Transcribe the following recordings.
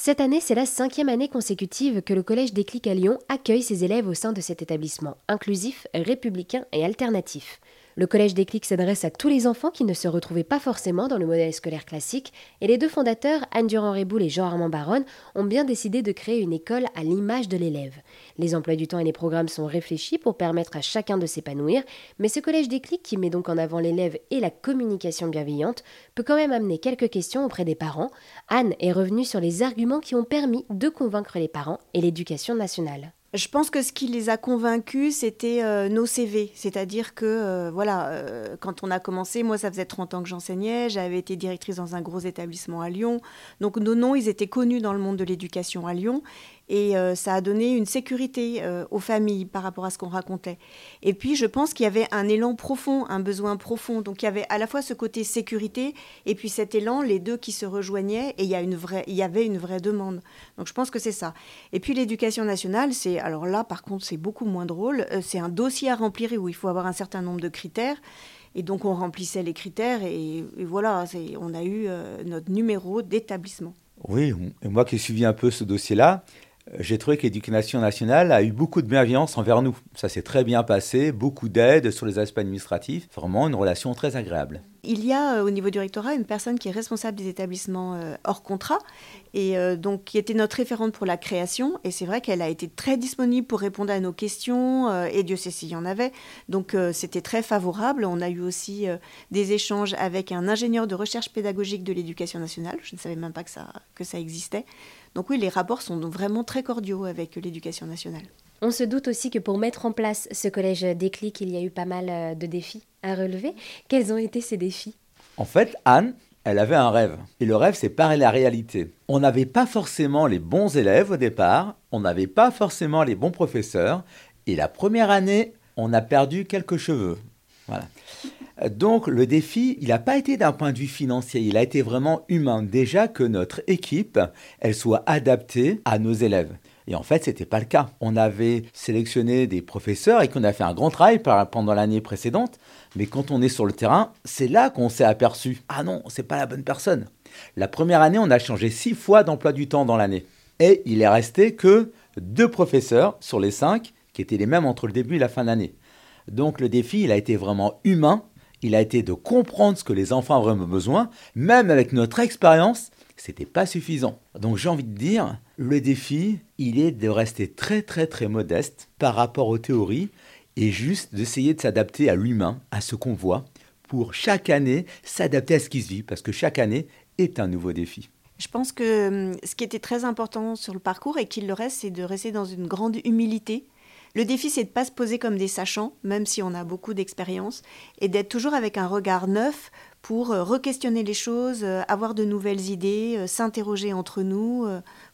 Cette année, c'est la cinquième année consécutive que le Collège Déclic à Lyon accueille ses élèves au sein de cet établissement inclusif, républicain et alternatif. Le collège Déclic s'adresse à tous les enfants qui ne se retrouvaient pas forcément dans le modèle scolaire classique, et les deux fondateurs, Anne Durand-Réboul et Jean-Armand Baronne, ont bien décidé de créer une école à l'image de l'élève. Les emplois du temps et les programmes sont réfléchis pour permettre à chacun de s'épanouir, mais ce collège Déclic, qui met donc en avant l'élève et la communication bienveillante, peut quand même amener quelques questions auprès des parents. Anne est revenue sur les arguments qui ont permis de convaincre les parents et l'éducation nationale. Je pense que ce qui les a convaincus, c'était euh, nos CV. C'est-à-dire que, euh, voilà, euh, quand on a commencé, moi, ça faisait 30 ans que j'enseignais, j'avais été directrice dans un gros établissement à Lyon. Donc, nos noms, ils étaient connus dans le monde de l'éducation à Lyon. Et euh, ça a donné une sécurité euh, aux familles par rapport à ce qu'on racontait. Et puis, je pense qu'il y avait un élan profond, un besoin profond. Donc, il y avait à la fois ce côté sécurité et puis cet élan, les deux qui se rejoignaient. Et il y, a une vraie, il y avait une vraie demande. Donc, je pense que c'est ça. Et puis, l'éducation nationale, c'est. Alors là, par contre, c'est beaucoup moins drôle. Euh, c'est un dossier à remplir où il faut avoir un certain nombre de critères. Et donc, on remplissait les critères. Et, et voilà, on a eu notre numéro d'établissement. Oui, et moi qui ai suivi un peu ce dossier-là, j'ai trouvé que l'éducation nationale a eu beaucoup de bienveillance envers nous. Ça s'est très bien passé, beaucoup d'aide sur les aspects administratifs, vraiment une relation très agréable. Il y a euh, au niveau du rectorat une personne qui est responsable des établissements euh, hors contrat et euh, donc qui était notre référente pour la création. Et c'est vrai qu'elle a été très disponible pour répondre à nos questions et Dieu sait s'il y en avait. Donc c'était très favorable. On a eu aussi des échanges avec un ingénieur de recherche pédagogique de l'éducation nationale. Je ne savais même pas que ça, que ça existait. Donc oui, les rapports sont vraiment très cordiaux avec l'éducation nationale. On se doute aussi que pour mettre en place ce collège déclic, il y a eu pas mal euh, de défis à relever. Quels ont été ces défis? En fait, Anne, elle avait un rêve. Et le rêve, c'est pareil la réalité. On n'avait pas forcément les bons élèves au départ, on n'avait pas forcément les bons professeurs. Et la première année, on a perdu quelques cheveux. Voilà. Donc le défi, il n'a pas été d'un point de vue financier, il a été vraiment humain. Déjà que notre équipe, elle soit adaptée à nos élèves. Et en fait, ce n'était pas le cas. On avait sélectionné des professeurs et qu'on a fait un grand travail pendant l'année précédente. Mais quand on est sur le terrain, c'est là qu'on s'est aperçu. Ah non, c'est pas la bonne personne. La première année, on a changé six fois d'emploi du temps dans l'année. Et il est resté que deux professeurs sur les cinq qui étaient les mêmes entre le début et la fin d'année. Donc le défi, il a été vraiment humain. Il a été de comprendre ce que les enfants ont vraiment besoin. Même avec notre expérience, c'était pas suffisant. Donc j'ai envie de dire, le défi, il est de rester très très très modeste par rapport aux théories et juste d'essayer de s'adapter à l'humain, à ce qu'on voit, pour chaque année s'adapter à ce qui se vit, parce que chaque année est un nouveau défi. Je pense que hum, ce qui était très important sur le parcours et qu'il le reste, c'est de rester dans une grande humilité. Le défi, c'est de ne pas se poser comme des sachants, même si on a beaucoup d'expérience, et d'être toujours avec un regard neuf pour euh, re-questionner les choses, euh, avoir de nouvelles idées, euh, s'interroger entre nous.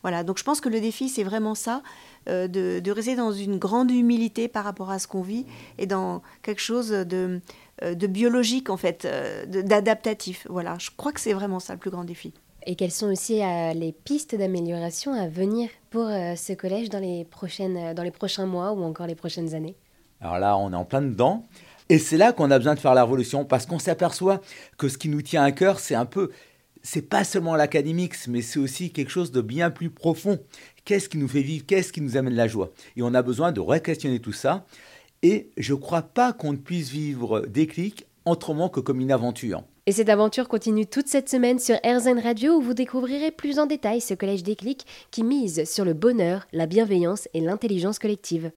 Voilà, donc je pense que le défi, c'est vraiment ça, de, rester dans une grande humilité par rapport à ce qu'on vit et dans quelque chose de, de biologique, en fait, d'adaptatif. Voilà, je crois que c'est vraiment ça le plus grand défi. Et quelles sont aussi les pistes d'amélioration à venir? Pour ce collège dans les, prochaines, dans les prochains mois ou encore les prochaines années Alors là, on est en plein dedans. Et c'est là qu'on a besoin de faire la révolution, parce qu'on s'aperçoit que ce qui nous tient à cœur, c'est un peu, c'est pas seulement l'académique, mais c'est aussi quelque chose de bien plus profond. Qu'est-ce qui nous fait vivre? Qu'est-ce qui nous amène la joie? Et on a besoin de re-questionner tout ça. Et je ne crois pas qu'on ne puisse vivre des clics autrement que comme une aventure. Et cette aventure continue toute cette semaine sur RZN Radio où vous découvrirez plus en détail ce collège des clics qui mise sur le bonheur, la bienveillance et l'intelligence collective.